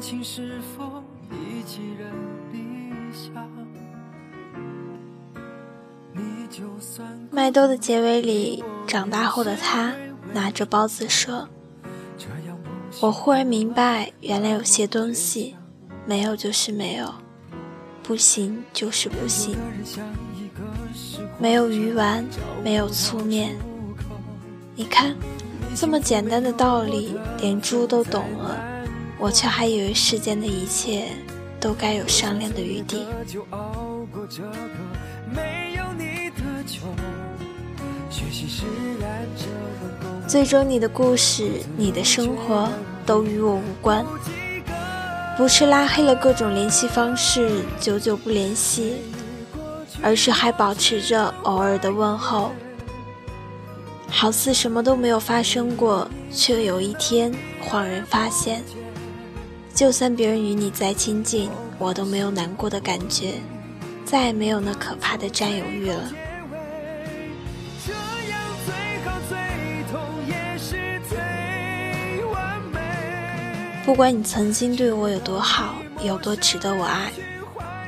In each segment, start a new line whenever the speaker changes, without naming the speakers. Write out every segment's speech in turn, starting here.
情是否已寄人篱下？
麦兜的结尾里，长大后的他拿着包子说：“
这样不
我忽然明白，原来有些东西没有就是没有，不行就是不行，没有鱼丸，没有粗面。你看，这么简单的道理，连猪都懂了，我却还以为世间的一切都该有商量的余地。最终，你的故事，你的生活，都与我无关。不是拉黑了各种联系方式，久久不联系，而是还保持着偶尔的问候，好似什么都没有发生过，却有一天恍然发现，就算别人与你再亲近，我都没有难过的感觉，再也没有那可怕的占有欲了。不管你曾经对我有多好，有多值得我爱，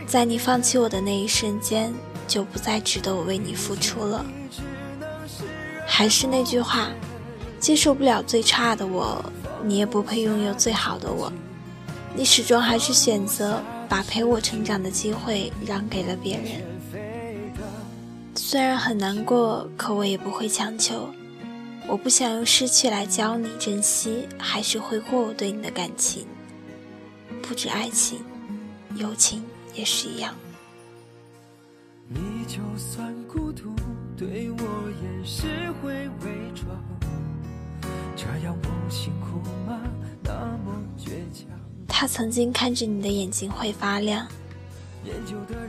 在你放弃我的那一瞬间，就不再值得我为你付出了。还是那句话，接受不了最差的我，你也不配拥有最好的我。你始终还是选择把陪我成长的机会让给了别人。虽然很难过，可我也不会强求。我不想用失去来教你珍惜，还是挥霍我对你的感情。不止爱情，友情也是一样。
你就算孤独，对我也是会伪装。这样不辛苦吗？那么倔强。
他曾经看着你的眼睛会发亮，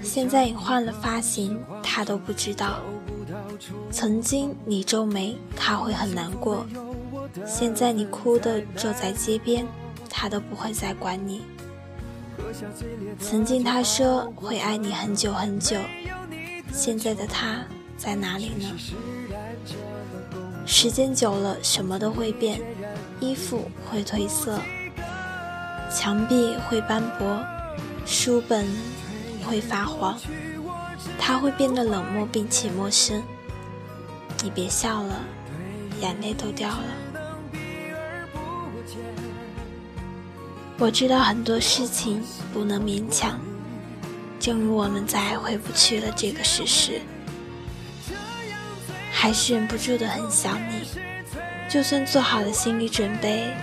现在你换了发型，他都不知道。曾经你皱眉，他会很难过；现在你哭的坐在街边，他都不会再管你。曾经他说会爱你很久很久，现在的他在哪里呢？时间久了，什么都会变，衣服会褪色，墙壁会斑驳，书本会发黄，他会变得冷漠并且陌生。你别笑了，眼泪都掉了。我知道很多事情不能勉强，正如我们再也回不去了这个事实，还是忍不住的很想你。就算做好了心理准备，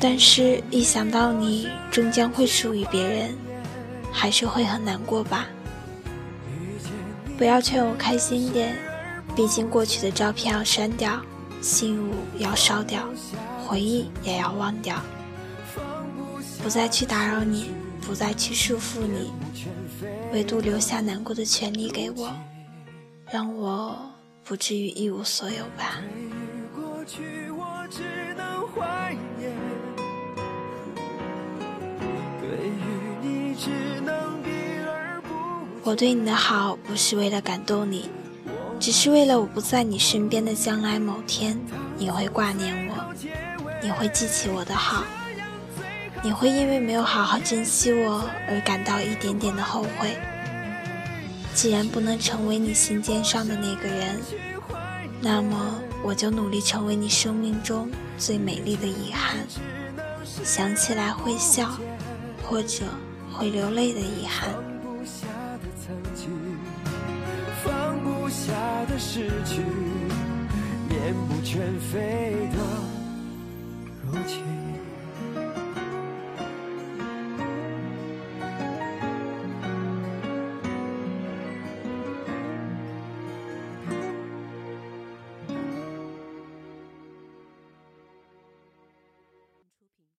但是一想到你终将会属于别人，还是会很难过吧。不要劝我开心点，毕竟过去的照片要删掉，信物要烧掉，回忆也要忘掉。不再去打扰你，不再去束缚你，唯独留下难过的权利给我，让我不至于一无所有吧。
只能
我对你的好不是为了感动你，只是为了我不在你身边的将来某天，你会挂念我，你会记起我的好，你会因为没有好好珍惜我而感到一点点的后悔。既然不能成为你心尖上的那个人，那么我就努力成为你生命中最美丽的遗憾，想起来会笑，或者会流泪的遗憾。
放不下的曾经，放不下的失去，面目全非的如今。